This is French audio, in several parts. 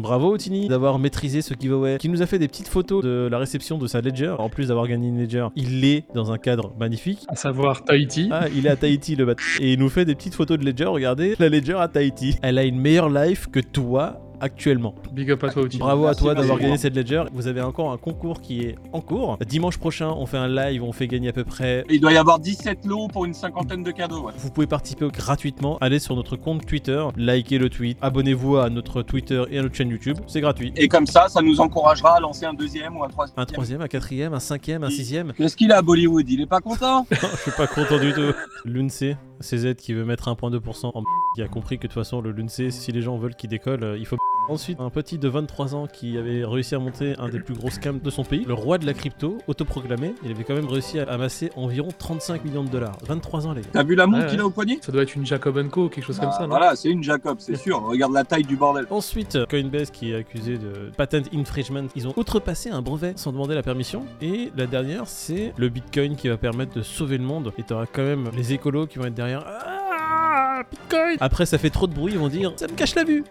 Bravo Tini d'avoir maîtrisé ce giveaway, qui nous a fait des petites photos de la réception de sa Ledger. En plus d'avoir gagné une Ledger, il est dans un cadre magnifique. À savoir Tahiti. Ah, il est à Tahiti le bat. Et il nous fait des petites photos de Ledger. Regardez, la Ledger à Tahiti. Elle a une meilleure life que toi actuellement. Big up à toi, Outil. Bravo à toi d'avoir gagné cette Ledger. Vous avez encore un concours qui est en cours. Dimanche prochain, on fait un live, on fait gagner à peu près. Il doit y avoir 17 lots pour une cinquantaine de cadeaux. ouais. Vous pouvez participer gratuitement. Allez sur notre compte Twitter, likez le tweet, abonnez-vous à notre Twitter et à notre chaîne YouTube. C'est gratuit. Et comme ça, ça nous encouragera à lancer un deuxième ou un troisième. Un troisième, un quatrième, un cinquième, un sixième. Qu'est-ce qu'il a à Bollywood? Il est pas content? Je suis pas content du tout. L'UNC, CZ qui veut mettre 1.2% en qui a compris que de toute façon le l'UNC, si les gens veulent qu'il décolle, euh, il faut Ensuite, un petit de 23 ans qui avait réussi à monter un des plus gros scams de son pays, le roi de la crypto, autoproclamé, il avait quand même réussi à amasser environ 35 millions de dollars. 23 ans les gars. T'as vu la montre qu'il ouais. a au poignet? Ça doit être une Jacob Co, quelque chose comme Bah, ça, non? Voilà, c'est une Jacob, c'est sûr. Regarde la taille du bordel. Ensuite, Coinbase qui est accusé de patent infringement. Ils ont outrepassé un brevet sans demander la permission. Et la dernière, c'est le Bitcoin qui va permettre de sauver le monde. Et t'auras quand même les écolos qui vont être derrière. Ah, Bitcoin Après, ça fait trop de bruit, ils vont dire ça me cache la vue.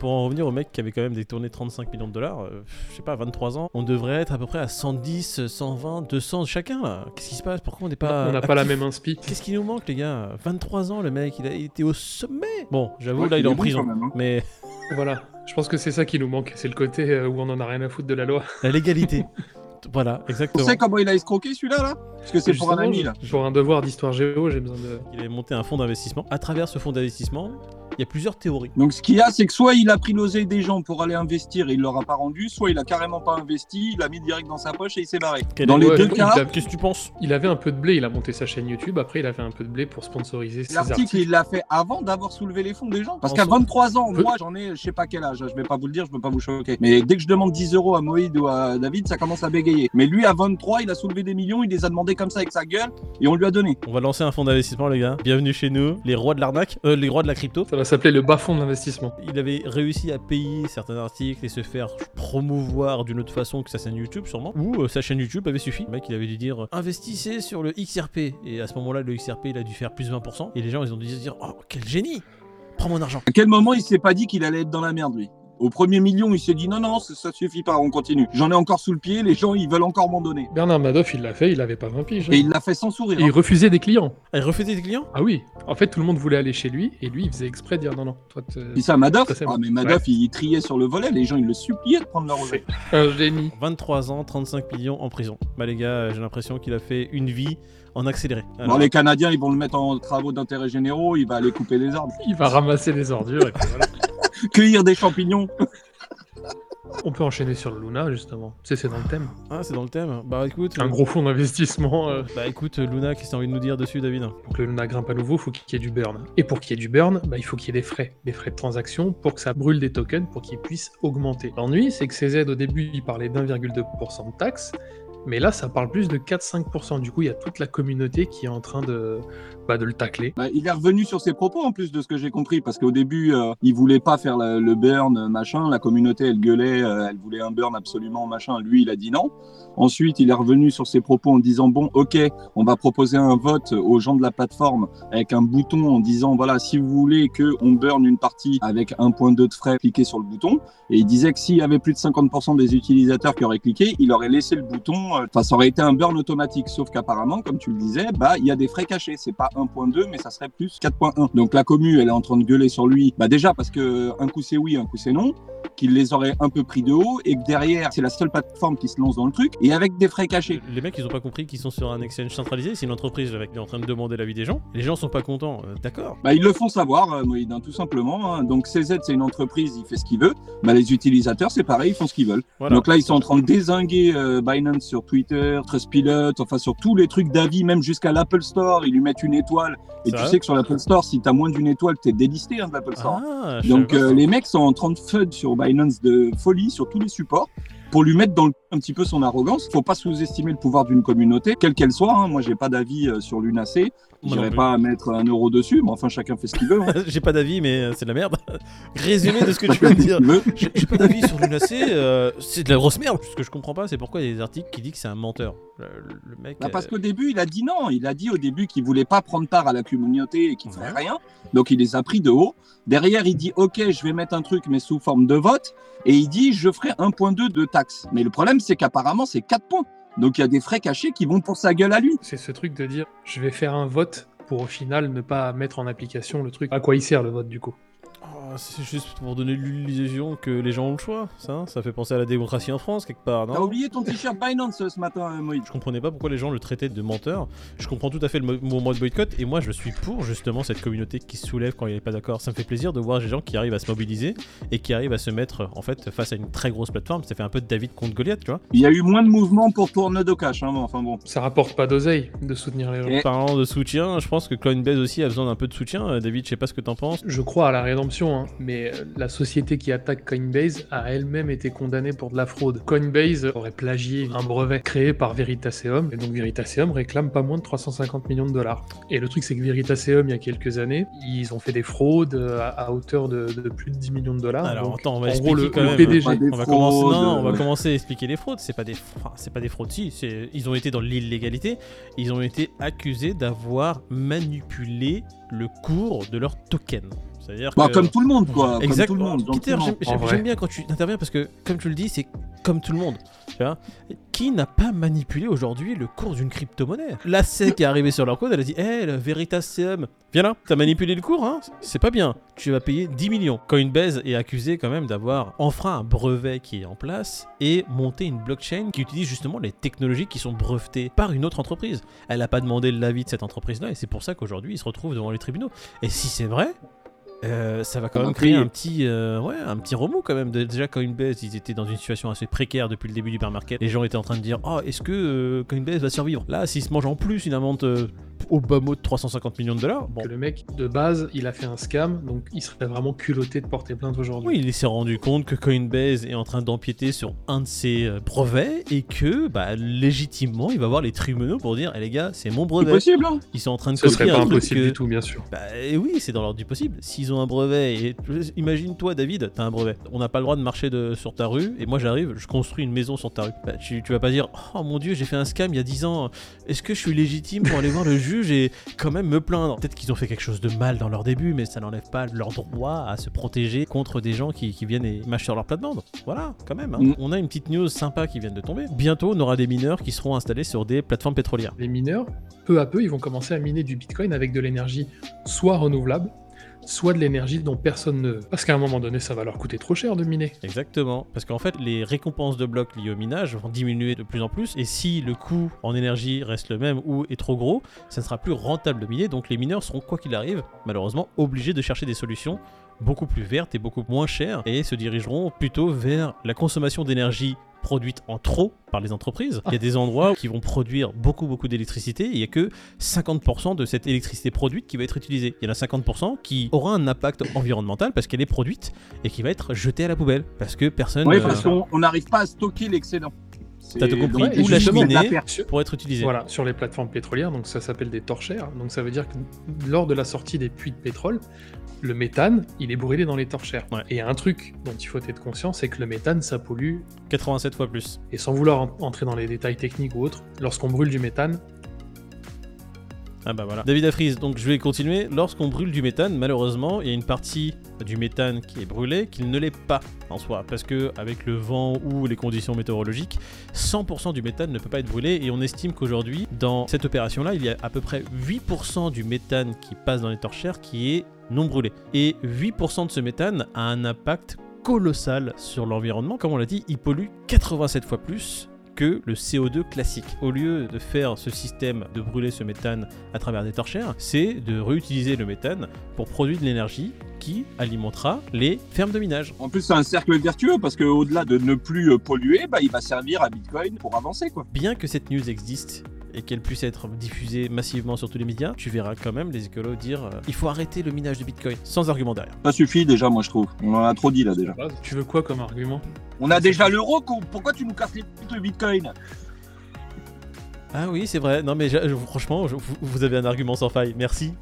Pour en revenir au mec qui avait quand même détourné 35 millions de dollars, euh, je sais pas, 23 ans, on devrait être à peu près à 110, 120, 200 chacun là. Qu'est-ce qui se passe? Pourquoi on n'est pas. On n'a pas la même inspi. Qu'est-ce qui nous manque, les gars? 23 ans, le mec, il a été au sommet. Bon, j'avoue, Ouais, là, il est en prison. même, hein. Mais Voilà. Je pense que c'est ça qui nous manque. C'est le côté euh, où on en a rien à foutre de la loi. la légalité. voilà, Tu exactement. sais comment il a escroqué celui-là là? Parce que c'est pour un ami là. Pour un devoir d'histoire géo, j'ai besoin de. Il a monté un fonds d'investissement. À travers ce fonds d'investissement, il y a plusieurs théories. Donc ce qu'il y a, c'est que soit il a pris l'oseille des gens pour aller investir et il leur a pas rendu, soit il a carrément pas investi, il l'a mis direct dans sa poche et il s'est barré. Quel Dans les Ouais, deux cas, a- Qu'est-ce que tu penses? Il avait un peu de blé, il a monté sa chaîne YouTube. Après, il avait un peu de blé pour sponsoriser ses l'article articles. il l'a fait avant d'avoir soulevé les fonds des gens. Parce qu'à soi- 23 ans, Peu- moi j'en ai, je sais pas quel âge, je vais pas vous le dire, je peux pas vous choquer. Mais dès que je demande 10 euros à Moïd ou à David, ça commence à bégayer. Mais lui à 23, il a soulevé des millions, il les a demandé comme ça avec sa gueule et on lui a donné. On va lancer un fonds d'investissement, les gars. Bienvenue chez nous, les rois de l'arnaque, euh, les rois de la crypto. Ça va s'appeler le bas fond de l'investissement. Il avait réussi à payer certains articles et se faire promouvoir d'une autre façon que sa chaîne YouTube, sûrement. Ou euh, sa chaîne YouTube avait suffi. Le mec, il avait dû dire euh, investissez sur le XRP. Et à ce moment-là, le XRP, il a dû faire plus 20%. Et les gens, ils ont dû se dire oh, quel génie Prends mon argent. À quel moment il s'est pas dit qu'il allait être dans la merde lui? Au premier million, il s'est dit non, non, ça, ça suffit pas, on continue. J'en ai encore sous le pied, les gens ils veulent encore m'en donner. Bernard Madoff, il l'a fait, il avait pas 20 piges. hein. Et il l'a fait sans sourire. Et il refusait des clients. Ah, il refusait des clients? Ah oui. En fait, tout le monde voulait aller chez lui et lui, il faisait exprès de dire non, non. Toi, Puis ça, Madoff, Ça, ah, mais Madoff, il triait sur le volet, les gens ils le suppliaient de prendre leur oseille. un génie. 23 ans, 35 millions en prison. Bah les gars, j'ai l'impression qu'il a fait une vie en accéléré. Bon, Alors, les Canadiens, ils vont le mettre en travaux d'intérêt généraux, il va aller couper les arbres, Il va ramasser les ordures et puis voilà. cueillir des champignons. On peut enchaîner sur le Luna, justement. Tu sais, c'est dans le thème. Ah, c'est dans le thème. Bah écoute, Un euh, gros fonds d'investissement. euh, bah écoute, Luna, qu'est-ce que t'as envie de nous dire dessus, David Pour que le Luna grimpe à nouveau, il faut qu'il y ait du burn. Et pour qu'il y ait du burn, bah, il faut qu'il y ait des frais. Des frais de transaction pour que ça brûle des tokens pour qu'ils puissent augmenter. L'ennui, c'est que CZ, au début, il parlait d'1,2% de taxes. Mais là, ça parle plus de 4-5%. Du coup, il y a toute la communauté qui est en train de, de le tacler. Bah, il est revenu sur ses propos en plus de ce que j'ai compris, parce qu'au début, euh, il voulait pas faire le burn, euh, machin. La communauté, elle gueulait, euh, elle voulait un burn absolument, machin. Lui, il a dit non. Ensuite, il est revenu sur ses propos en disant bon, ok, on va proposer un vote aux gens de la plateforme avec un bouton en disant voilà, si vous voulez que on burn une partie avec 1.2 de frais, cliquez sur le bouton. Et il disait que s'il y avait plus de 50% des utilisateurs qui auraient cliqué, il aurait laissé le bouton. euh, Enfin, ça aurait été un burn automatique. Sauf qu'apparemment, comme tu le disais, bah, il y a des frais cachés. C'est pas 1.2, mais ça serait plus 4.1. Donc la commu, elle est en train de gueuler sur lui. Bah, déjà parce que un coup c'est oui, un coup c'est non. Qu'il les aurait un peu pris de haut et que derrière, c'est la seule plateforme qui se lance dans le truc et avec des frais cachés. Les mecs, ils ont pas compris qu'ils sont sur un exchange centralisé. C'est une entreprise avec, qui est en train de demander l'avis des gens. Les gens sont pas contents. euh, D'accord. Bah, ils le font savoir, euh, Moïd, hein, tout simplement. hein. Donc CZ, c'est une entreprise, il fait ce qu'il veut. Bah, les utilisateurs, c'est pareil, ils font ce qu'ils veulent. Voilà. Donc là, ils sont en train de désinguer euh, Binance sur Twitter, Trustpilot, enfin sur tous les trucs d'avis, même jusqu'à l'Apple Store, ils lui mettent une étoile. Et tu sais que sur l'Apple Store, si t'as moins d'une étoile, t'es délisté hein, de l'Apple Store. Ah, Donc euh, les mecs sont en train de FUD sur Binance de folie sur tous les supports pour lui mettre dans le un petit peu son arrogance. Faut pas sous-estimer le pouvoir d'une communauté, quelle qu'elle soit. hein. Moi, j'ai pas d'avis euh, sur l'UNAC. Non J'irai pas mettre un euro dessus, mais enfin chacun fait ce qu'il veut. hein. J'ai pas d'avis, mais euh, c'est de la merde. Résumé de ce que tu viens de dire. J'ai j'ai pas d'avis sur Lunacé, euh, c'est de la grosse merde. Ce que je comprends pas, c'est pourquoi il y a des articles qui disent que c'est un menteur. Le, le mec. Bah, parce euh, qu'au début, il a dit non. Il a dit au début qu'il voulait pas prendre part à la communauté et qu'il ferait Ouais. rien. Donc il les a pris de haut. Derrière, il dit ok, je vais mettre un truc, mais sous forme de vote. Et il dit je ferai 1.2 de taxes. Mais le problème, c'est qu'apparemment, c'est 4 points. Donc il y a des frais cachés qui vont pour sa gueule à lui. C'est ce truc de dire je vais faire un vote pour au final ne pas mettre en application le truc. À quoi il sert le vote du coup? C'est juste pour donner l'illusion que les gens ont le choix. Ça, ça fait penser à la démocratie en France quelque part, T'as non oublié ton t-shirt Binance ce matin, euh, Moïse. Je comprenais pas pourquoi les gens le traitaient de menteur. Je comprends tout à fait le mo- mouvement de boycott et moi je suis pour justement cette communauté qui se soulève quand il n'est pas d'accord. Ça me fait plaisir de voir des gens qui arrivent à se mobiliser et qui arrivent à se mettre en fait face à une très grosse plateforme. Ça fait un peu de David contre Goliath, tu vois. Il y a eu moins de mouvements pour tourner de cash. Hein, mais enfin bon. Ça rapporte pas d'oseille de soutenir les gens. Et- Parlant de soutien, je pense que Coinbase aussi a besoin d'un peu de soutien. Euh, David, je sais pas ce que t'en penses. Je crois à la rédemption, hein, mais euh, la société qui attaque Coinbase a elle-même été condamnée pour de la fraude. Coinbase aurait plagié un brevet créé par Veritaseum, et donc Veritaseum réclame pas moins de 350 millions de dollars. Et le truc, c'est que Veritaseum, il y a quelques années, ils ont fait des fraudes euh, à, à hauteur de, de plus de 10 millions de dollars. Alors Donc, attends, on va en expliquer gros, le, quand le même. PDG, On va commencer. fraudes, Non, on va commencer à expliquer les fraudes. C'est pas des, enfin, c'est pas des fraudes. Si, c'est, ils ont été dans l'illégalité. Ils ont été accusés d'avoir manipulé le cours de leur token. C'est-à-dire Bah, que... comme tout le monde, quoi. Exact. Comme tout le monde. Peter, j'aime- bien quand tu interviens parce que, comme tu le dis, c'est comme tout le monde. Tu vois qui n'a pas manipulé aujourd'hui le cours d'une crypto-monnaie? La SEC est arrivée sur leur code, elle a dit Hé, le Veritaseum, viens là, t'as manipulé le cours, hein? C'est pas bien, tu vas payer 10 millions. Coinbase est accusé quand même d'avoir enfreint un brevet qui est en place et monté une blockchain qui utilise justement les technologies qui sont brevetées par une autre entreprise. Elle n'a pas demandé l'avis de cette entreprise-là et c'est pour ça qu'aujourd'hui ils se retrouvent devant les tribunaux. Et si c'est vrai, euh, ça va quand même créer un petit, euh, ouais, un petit remous quand même. Déjà Coinbase, ils étaient dans une situation assez précaire depuis le début du bear market. Les gens étaient en train de dire, oh, est-ce que euh, Coinbase va survivre? Là, s'ils se mangent en plus une amende au bas mot de 350 millions de dollars, bon. que le mec, de base, il a fait un scam, donc il serait vraiment culotté de porter plainte aujourd'hui. Oui, il s'est rendu compte que Coinbase est en train d'empiéter sur un de ses euh, brevets et que, bah, légitimement, il va voir les tribunaux pour dire, eh les gars, c'est mon C'est brevet. possible, hein. Ils sont en train de Ce serait copier pas impossible que- du tout, bien sûr. Bah et oui, c'est dans l'ordre du possible. S'ils ont un brevet, et imagine toi David, t'as un brevet. On n'a pas le droit de marcher de, sur ta rue, et moi j'arrive, je construis une maison sur ta rue. Bah, tu, tu vas pas dire, oh mon dieu, j'ai fait un scam il y a 10 ans, est-ce que je suis légitime pour aller voir le juge et quand même me plaindre Peut-être qu'ils ont fait quelque chose de mal dans leur début, mais ça n'enlève pas leur droit à se protéger contre des gens qui, qui viennent et mâchent sur leur plate-bande. Voilà, quand même. hein. Mm. On a une petite news sympa qui vient de tomber. Bientôt, on aura des mineurs qui seront installés sur des plateformes pétrolières. Les mineurs, peu à peu, ils vont commencer à miner du Bitcoin avec de l'énergie soit renouvelable, soit de l'énergie dont personne ne. Parce qu'à un moment donné, ça va leur coûter trop cher de miner. Exactement, parce qu'en fait, les récompenses de blocs liées au minage vont diminuer de plus en plus, et si le coût en énergie reste le même ou est trop gros, ça ne sera plus rentable de miner, donc les mineurs seront, quoi qu'il arrive, malheureusement, obligés de chercher des solutions beaucoup plus vertes et beaucoup moins chères, et se dirigeront plutôt vers la consommation d'énergie produite en trop par les entreprises. Il y a des endroits qui vont produire beaucoup beaucoup d'électricité, et il n'y a que 50% de cette électricité produite qui va être utilisée. Il y en a 50% qui aura un impact environnemental parce qu'elle est produite et qui va être jetée à la poubelle parce que personne Oui, euh, parce qu'on on n'arrive pas à stocker l'excédent. T'as tout compris. Ouais, Ou la cheminée pour être utilisée. Voilà, sur les plateformes pétrolières, donc ça s'appelle des torchères. Donc ça veut dire que lors de la sortie des puits de pétrole, le méthane, il est brûlé dans les torchères. Ouais. Et un truc dont il faut être conscient, c'est que le méthane, ça pollue. 87 fois plus. Et sans vouloir en- entrer dans les détails techniques ou autres, lorsqu'on brûle du méthane, Ah bah voilà. David Afries, donc je vais continuer. Lorsqu'on brûle du méthane, malheureusement, il y a une partie du méthane qui est brûlée qu'il ne l'est pas en soi. Parce que avec le vent ou les conditions météorologiques, 100% du méthane ne peut pas être brûlé. Et on estime qu'aujourd'hui, dans cette opération-là, il y a à peu près 8% du méthane qui passe dans les torchères qui est non brûlé. Et 8% de ce méthane a un impact colossal sur l'environnement. Comme on l'a dit, il pollue 87 fois plus que le CO2 classique. Au lieu de faire ce système de brûler ce méthane à travers des torchères, c'est de réutiliser le méthane pour produire de l'énergie qui alimentera les fermes de minage. En plus, c'est un cercle vertueux parce qu'au-delà de ne plus polluer, bah, il va servir à Bitcoin pour avancer. Quoi. Bien que cette news existe et qu'elle puisse être diffusée massivement sur tous les médias, tu verras quand même les écolos dire euh, il faut arrêter le minage de Bitcoin sans argument derrière. Ça suffit déjà, moi je trouve. On en a trop dit là déjà. tu veux quoi comme argument? On a déjà l'euro, pourquoi tu nous casses les pieds le Bitcoin? Ah oui, c'est vrai. Non, mais je- franchement, je- vous, vous avez un argument sans faille. Merci.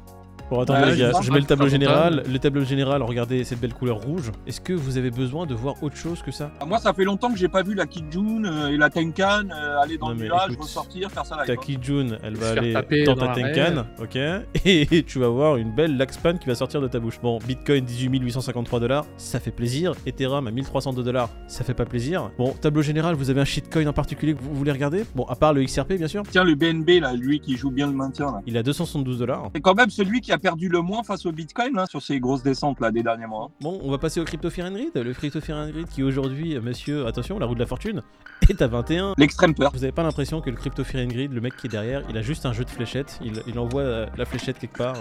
Bon, attendez, Ouais, les gars, je mets le tableau général. Le tableau général, regardez cette belle couleur rouge. Est-ce que vous avez besoin de voir autre chose que ça? Ah, Moi, ça fait longtemps que j'ai pas vu la Kijun euh, et la Tenkan euh, aller dans Non, le nuage, écoute, ressortir, faire ça là. Ta Kijun, elle va aller dans dans ta Tenkan, ok? Et tu vas voir une belle Laxpan qui va sortir de ta bouche. Bon, Bitcoin 18 853 dollars, ça fait plaisir. Ethereum à 1302 dollars, ça fait pas plaisir. Bon, tableau général, vous avez un shitcoin en particulier que vous voulez regarder? Bon, à part le XRP, bien sûr. Tiens, le BNB, là, lui qui joue bien le maintien, là. Il a 272 dollars. C'est quand même celui qui a perdu le moins face au Bitcoin, là, sur ces grosses descentes, là, des derniers mois. hein. Bon, on va passer au Crypto Fear and Greed. Le Crypto Fear and Greed qui aujourd'hui, euh, monsieur, attention, la roue de la fortune, est à 21. L'extrême peur. Vous avez pas l'impression que le Crypto Fear and Greed, le mec qui est derrière, il a juste un jeu de fléchettes, il, il envoie euh, la fléchette quelque part,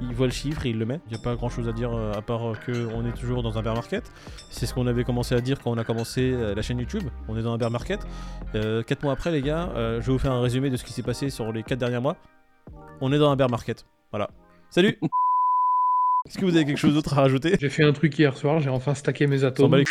il voit le chiffre et il le met. Il n'y a pas grand chose à dire euh, à part euh, que on est toujours dans un bear market. C'est ce qu'on avait commencé à dire quand on a commencé euh, la chaîne YouTube. On est dans un bear market. 4 mois après, les gars, euh, je vais vous faire un résumé de ce qui s'est passé sur les 4 derniers mois. On est dans un bear market. Voilà. Salut. Est-ce que vous avez quelque chose d'autre à rajouter? J'ai fait un truc hier soir, j'ai enfin stacké mes atomes.